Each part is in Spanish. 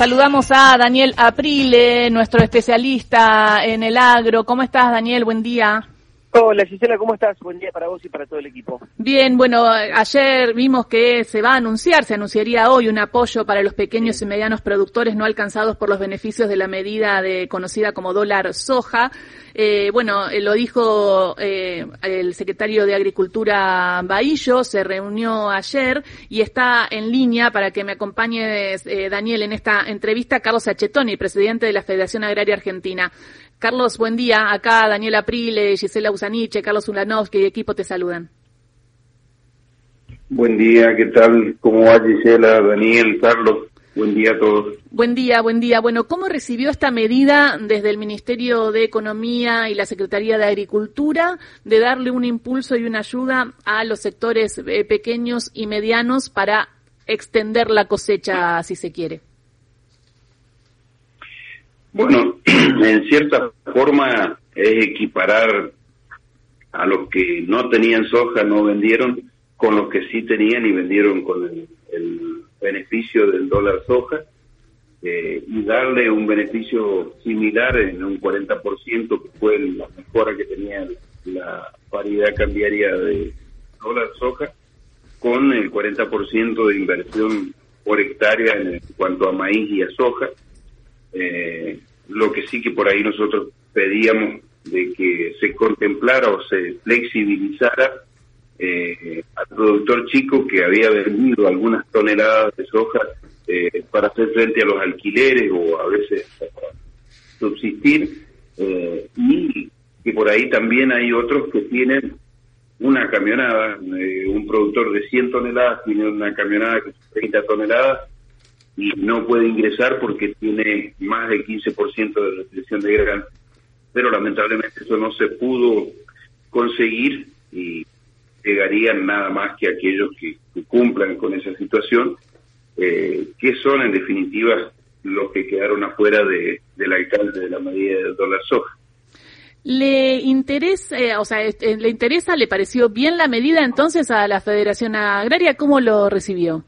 Saludamos a Daniel Aprile, nuestro especialista en el agro. ¿Cómo estás, Daniel? Buen día. Hola Gisela, ¿cómo estás? Buen día para vos y para todo el equipo. Bien, bueno, ayer vimos que se va a anunciar, se anunciaría hoy un apoyo para los pequeños y medianos productores no alcanzados por los beneficios de la medida de conocida como dólar soja. Eh, bueno, eh, lo dijo eh, el secretario de Agricultura Bahillo, se reunió ayer y está en línea para que me acompañe Daniel en esta entrevista Carlos Achetoni, presidente de la Federación Agraria Argentina. Carlos, buen día. Acá Daniel Aprile, Gisela Usaniche, Carlos Ulanovsky y equipo te saludan. Buen día, ¿qué tal? ¿Cómo va Gisela, Daniel, Carlos? Buen día a todos. Buen día, buen día. Bueno, ¿cómo recibió esta medida desde el Ministerio de Economía y la Secretaría de Agricultura de darle un impulso y una ayuda a los sectores eh, pequeños y medianos para extender la cosecha, si se quiere? Bueno, en cierta forma es equiparar a los que no tenían soja, no vendieron, con los que sí tenían y vendieron con el, beneficio del dólar soja, eh, y darle un beneficio similar en un 40%, que fue la mejora que tenía la paridad cambiaria de dólar soja, con el 40% de inversión por hectárea en cuanto a maíz y a soja. Eh, lo que sí que por ahí nosotros pedíamos de que se contemplara o se flexibilizara eh, al productor chico que había vendido algunas toneladas de soja eh, para hacer frente a los alquileres o a veces subsistir eh, y que por ahí también hay otros que tienen una camionada, un productor de 100 toneladas tiene una camionada que es 30 toneladas y no puede ingresar porque tiene más del 15% de restricción de grano. Pero lamentablemente eso no se pudo conseguir y llegarían nada más que aquellos que, cumplan con esa situación, eh, que son en definitiva los que quedaron afuera de, del alcance de la medida del dólar soja. ¿Le interesa, eh, o sea, este, le interesa, le pareció bien la medida entonces a la Federación Agraria? ¿Cómo lo recibió?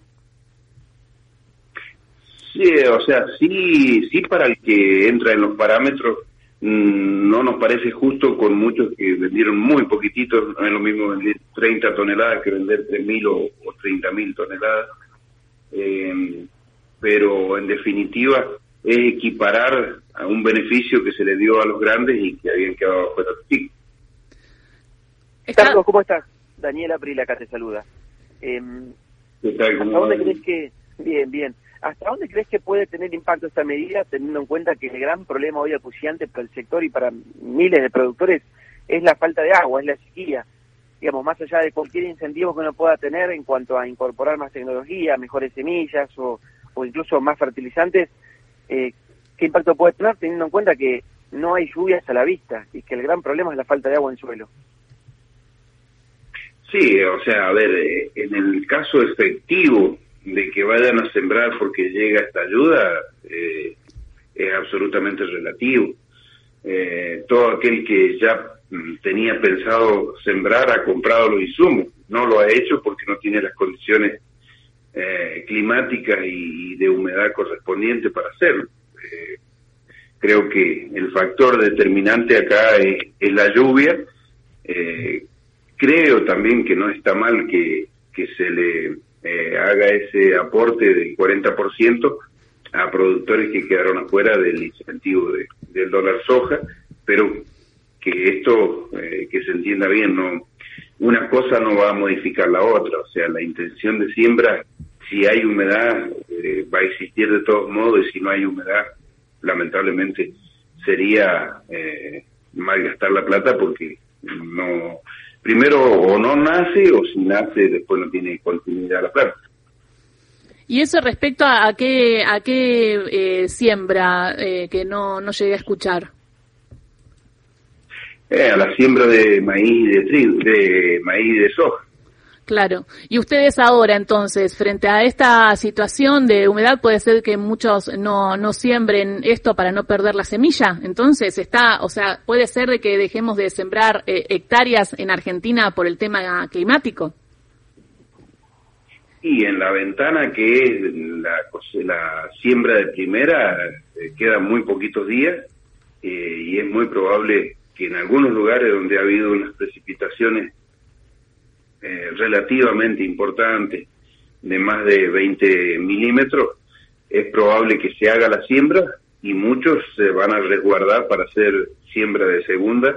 Sí, o sea, sí, sí para el que entra en los parámetros, no nos parece justo con muchos que vendieron muy poquititos, no es lo mismo vender 30 toneladas que vender 3.000 o, o 30.000 toneladas, eh, pero en definitiva es equiparar a un beneficio que se le dio a los grandes y que habían quedado fuera de ti. Carlos, ¿cómo estás? Daniela Prila acá te saluda. Eh, ¿Qué tal? ¿Cómo dónde crees que...? Bien, bien. ¿Hasta dónde crees que puede tener impacto esta medida, teniendo en cuenta que el gran problema hoy acuciante para el sector y para miles de productores es la falta de agua, es la sequía? Digamos, más allá de cualquier incentivo que uno pueda tener en cuanto a incorporar más tecnología, mejores semillas o, incluso más fertilizantes, eh, ¿qué impacto puede tener teniendo en cuenta que no hay lluvias a la vista y que el gran problema es la falta de agua en suelo? Sí, o sea, a ver, eh, en el caso efectivo de que vayan a sembrar porque llega esta ayuda eh, es absolutamente relativo. Eh, todo aquel que ya mm, tenía pensado sembrar ha comprado los insumos, no lo ha hecho porque no tiene las condiciones eh, climáticas y de humedad correspondiente para hacerlo. creo que el factor determinante acá es, es la lluvia. creo también que no está mal que, que se le eh, haga ese aporte del 40% a productores que quedaron afuera del incentivo del dólar soja, pero que esto, eh, que se entienda bien, no una cosa no va a modificar la otra, o sea, la intención de siembra, si hay humedad, eh, va a existir de todos modos, y si no hay humedad, lamentablemente sería eh, malgastar la plata porque no primero o no nace o si nace después no tiene continuidad la planta. Y eso respecto a, qué a qué eh, siembra eh, que no no llegué a escuchar. Eh, a la siembra de maíz de trigo, de maíz y de soja. Claro. Y ustedes ahora, entonces, frente a esta situación de humedad, puede ser que muchos no, no siembren esto para no perder la semilla. Entonces, está, o sea, puede ser de que dejemos de sembrar eh, hectáreas en Argentina por el tema climático. Y en la ventana que es la, la siembra de primera, eh, quedan muy poquitos días eh, y es muy probable que en algunos lugares donde ha habido unas precipitaciones eh, relativamente importantes de más de 20 milímetros, es probable que se haga la siembra y muchos se van a resguardar para hacer siembra de segunda,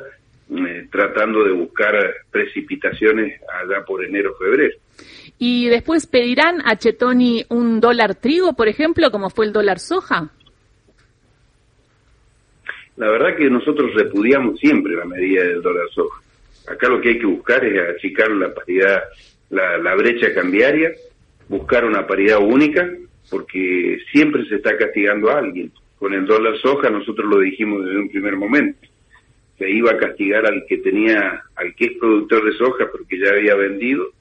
tratando de buscar precipitaciones allá por enero febrero. Y después pedirán a Chetoni un dólar trigo, por ejemplo, como fue el dólar soja. La verdad que nosotros repudiamos siempre la medida del dólar soja. Acá lo que hay que buscar es achicar la paridad, la, brecha cambiaria, buscar una paridad única, porque siempre se está castigando a alguien. Con el dólar soja nosotros lo dijimos desde un primer momento. Se iba a castigar al que tenía, al que es productor de soja porque ya había vendido,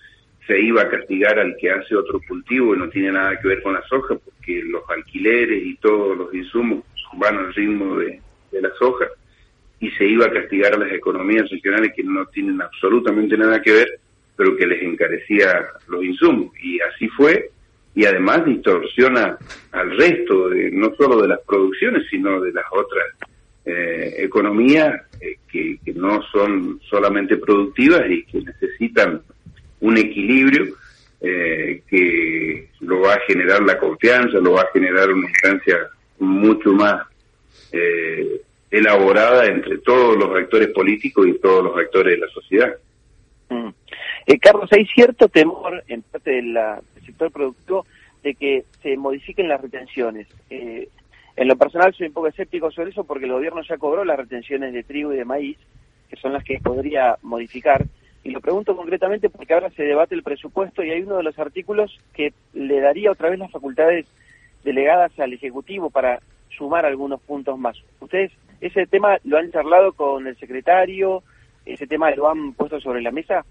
se iba a castigar al que hace otro cultivo y no tiene nada que ver con la soja, porque los alquileres y todos los insumos van al ritmo de, la soja, se iba a castigar a las economías regionales que no tienen absolutamente nada que ver, pero que les encarecía los insumos. Y así fue, y además distorsiona al resto, de, no solo de las producciones, sino de las otras eh, economías eh, que no son solamente productivas y que necesitan un equilibrio eh, que lo va a generar la confianza, lo va a generar una instancia mucho más eh, elaborada entre todos los actores políticos y todos los actores de la sociedad. Mm. Eh, Carlos, hay cierto temor en parte del sector productivo de que se modifiquen las retenciones. en lo personal soy un poco escéptico sobre eso porque el gobierno ya cobró las retenciones de trigo y de maíz, que son las que podría modificar. Y lo pregunto concretamente porque ahora se debate el presupuesto y hay uno de los artículos que le daría otra vez las facultades delegadas al Ejecutivo para sumar algunos puntos más. ¿Ustedes ese tema lo han charlado con el secretario? ¿Ese tema lo han puesto sobre la mesa?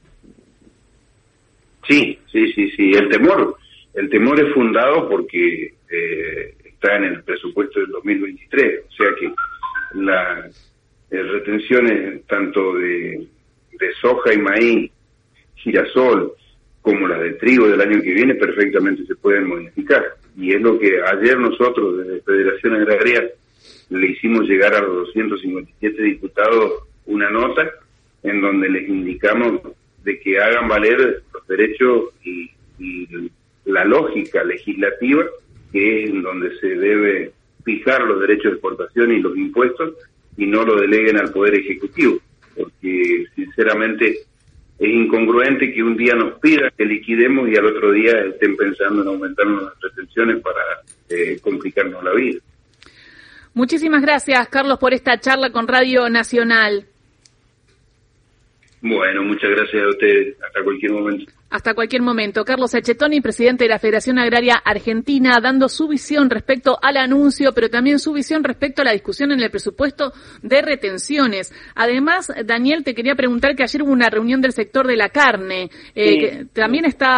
Sí, sí, sí, sí. El temor, el temor es fundado porque eh, está en el presupuesto del 2023. O sea que las retenciones tanto de de soja y maíz, girasol, como las de trigo del año que viene, perfectamente se pueden modificar. Y es lo que ayer nosotros desde Federación Agraria le hicimos llegar a los 257 diputados una nota en donde les indicamos de que hagan valer los derechos y, la lógica legislativa que es en donde se debe fijar los derechos de exportación y los impuestos y no lo deleguen al Poder Ejecutivo porque sinceramente es incongruente que un día nos pida que liquidemos y al otro día estén pensando en aumentar nuestras retenciones para eh, complicarnos la vida. Muchísimas gracias, Carlos, por esta charla con Radio Nacional. Bueno, muchas gracias a ustedes. Hasta cualquier momento hasta cualquier momento. Carlos Achetoni, presidente de la Federación Agraria Argentina, dando su visión respecto al anuncio, pero también su visión respecto a la discusión en el presupuesto de retenciones. Además, Daniel, te quería preguntar que ayer hubo una reunión del sector de la carne. Eh, también está